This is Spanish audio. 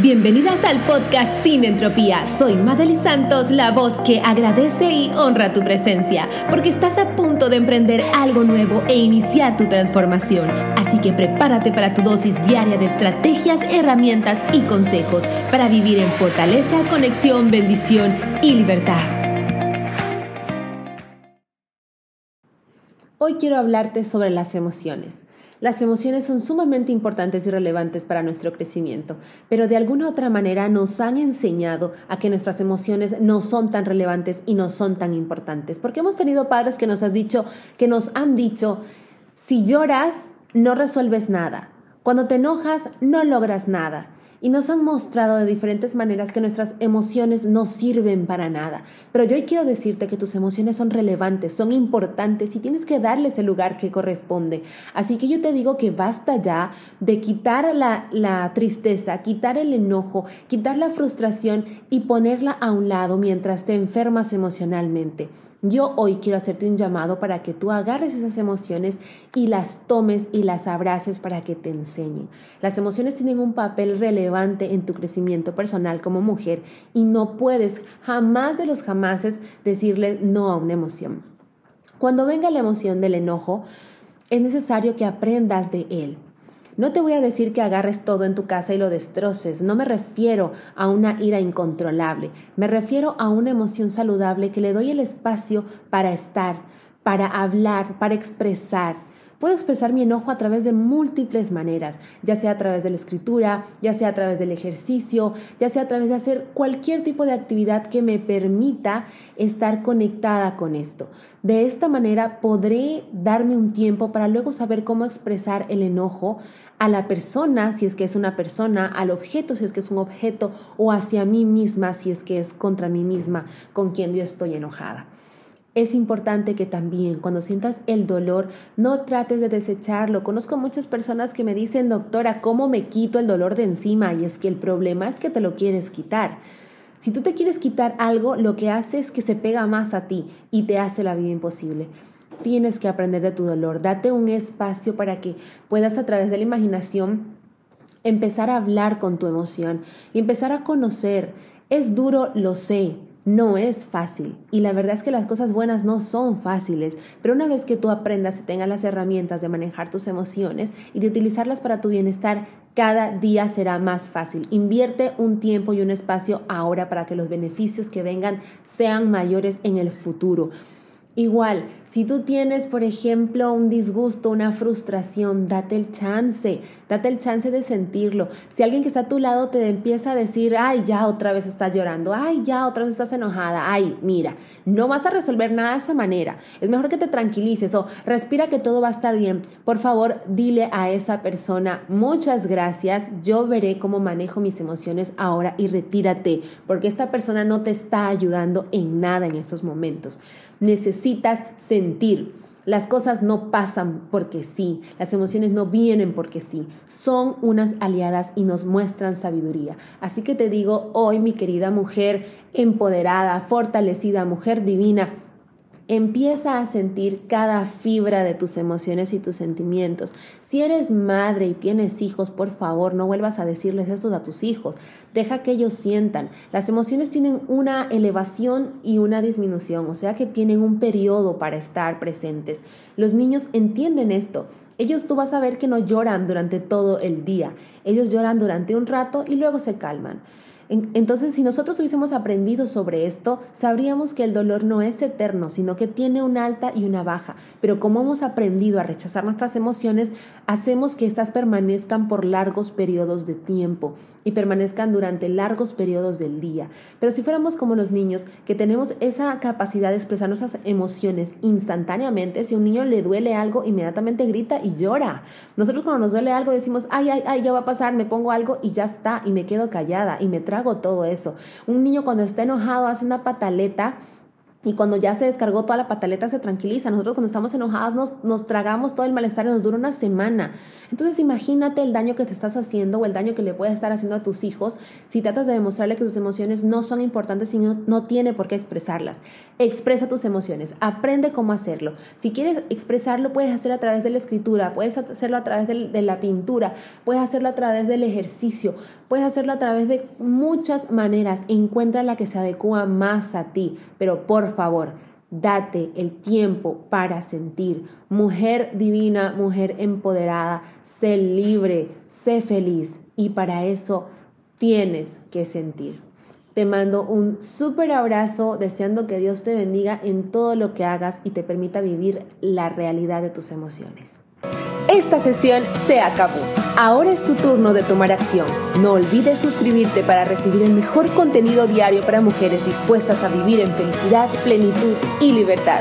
Bienvenidas al podcast Sin Entropía. Soy Madely Santos, la voz que agradece y honra tu presencia, porque estás a punto de emprender algo nuevo e iniciar tu transformación. Así que prepárate para tu dosis diaria de estrategias, herramientas y consejos para vivir en fortaleza, conexión, bendición y libertad. Hoy quiero hablarte sobre las emociones. Las emociones son sumamente importantes y relevantes para nuestro crecimiento, pero de alguna otra manera nos han enseñado a que nuestras emociones no son tan relevantes y no son tan importantes, porque hemos tenido padres que nos han dicho, que nos han dicho, si lloras no resuelves nada, cuando te enojas no logras nada y nos han mostrado de diferentes maneras que nuestras emociones no sirven para nada. Pero yo quiero decirte que tus emociones son relevantes, son importantes y tienes que darles el lugar que corresponde. Así que yo te digo que basta ya de quitar la, la tristeza, quitar el enojo, quitar la frustración y ponerla a un lado mientras te enfermas emocionalmente. Yo hoy quiero hacerte un llamado para que tú agarres esas emociones y las tomes y las abraces para que te enseñen. Las emociones tienen un papel relevante en tu crecimiento personal como mujer y no puedes jamás de los jamases decirle no a una emoción. Cuando venga la emoción del enojo, es necesario que aprendas de él. No te voy a decir que agarres todo en tu casa y lo destroces, no me refiero a una ira incontrolable, me refiero a una emoción saludable que le doy el espacio para estar, para hablar, para expresar. Puedo expresar mi enojo a través de múltiples maneras, ya sea a través de la escritura, ya sea a través del ejercicio, ya sea a través de hacer cualquier tipo de actividad que me permita estar conectada con esto. De esta manera podré darme un tiempo para luego saber cómo expresar el enojo a la persona, si es que es una persona, al objeto, si es que es un objeto, o hacia mí misma, si es que es contra mí misma con quien yo estoy enojada. Es importante que también cuando sientas el dolor no trates de desecharlo. Conozco muchas personas que me dicen, doctora, ¿cómo me quito el dolor de encima? Y es que el problema es que te lo quieres quitar. Si tú te quieres quitar algo, lo que hace es que se pega más a ti y te hace la vida imposible. Tienes que aprender de tu dolor. Date un espacio para que puedas a través de la imaginación empezar a hablar con tu emoción y empezar a conocer. Es duro, lo sé no es fácil. Y la verdad es que las cosas buenas no son fáciles, pero una vez que tú aprendas y tengas las herramientas de manejar tus emociones y de utilizarlas para tu bienestar, cada día será más fácil. Invierte un tiempo y un espacio ahora para que los beneficios que vengan sean mayores en el futuro. Igual, si tú tienes, por ejemplo, un disgusto, una frustración, date el chance, date el chance de sentirlo. Si alguien que está a tu lado te empieza a decir, ay, ya otra vez estás llorando, ay, ya otra vez estás enojada, ay, mira, no vas a resolver nada de esa manera. Es mejor que te tranquilices o respira que todo va a estar bien. Por favor, dile a esa persona, muchas gracias, yo veré cómo manejo mis emociones ahora y retírate, porque esta persona no te está ayudando en nada en esos momentos necesitas sentir. Las cosas no pasan porque sí, las emociones no vienen porque sí, son unas aliadas y nos muestran sabiduría. Así que te digo hoy, mi querida mujer empoderada, fortalecida, mujer divina, Empieza a sentir cada fibra de tus emociones y tus sentimientos. Si eres madre y tienes hijos, por favor, no vuelvas a decirles esto a tus hijos. Deja que ellos sientan. Las emociones tienen una elevación y una disminución, o sea que tienen un periodo para estar presentes. Los niños entienden esto. Ellos tú vas a ver que no lloran durante todo el día. Ellos lloran durante un rato y luego se calman. Entonces, si nosotros hubiésemos aprendido sobre esto, sabríamos que el dolor no es eterno, sino que tiene una alta y una baja. Pero como hemos aprendido a rechazar nuestras emociones, hacemos que éstas permanezcan por largos periodos de tiempo y permanezcan durante largos periodos del día. Pero si fuéramos como los niños, que tenemos esa capacidad de expresar nuestras emociones instantáneamente, si a un niño le duele algo, inmediatamente grita y llora. Nosotros cuando nos duele algo decimos, ay, ay, ay, ya va a pasar, me pongo algo y ya está, y me quedo callada y me trago todo eso. Un niño cuando está enojado hace una pataleta Y cuando ya se descargó toda la pataleta se tranquiliza. Nosotros cuando estamos enojadas nos, nos, tragamos todo el malestar y nos dura una semana. Entonces imagínate el daño que te estás haciendo o el daño que le puedes estar haciendo a tus hijos si tratas de demostrarle que tus emociones no son importantes y no, no tiene por qué expresarlas. Expresa tus emociones, aprende cómo hacerlo. Si quieres expresarlo puedes hacerlo a través de la escritura, puedes hacerlo a través de, de la pintura, puedes hacerlo a través del ejercicio, puedes hacerlo a través de muchas maneras. Encuentra la que se adecua más a ti, pero por favor, date el tiempo para sentir. Mujer divina, mujer empoderada, sé libre, sé feliz y para eso tienes que sentir. Te mando un súper abrazo deseando que Dios te bendiga en todo lo que hagas y te permita vivir la realidad de tus emociones. Esta sesión se acabó. Ahora es tu turno de tomar acción. No olvides suscribirte para recibir el mejor contenido diario para mujeres dispuestas a vivir en felicidad, plenitud y libertad.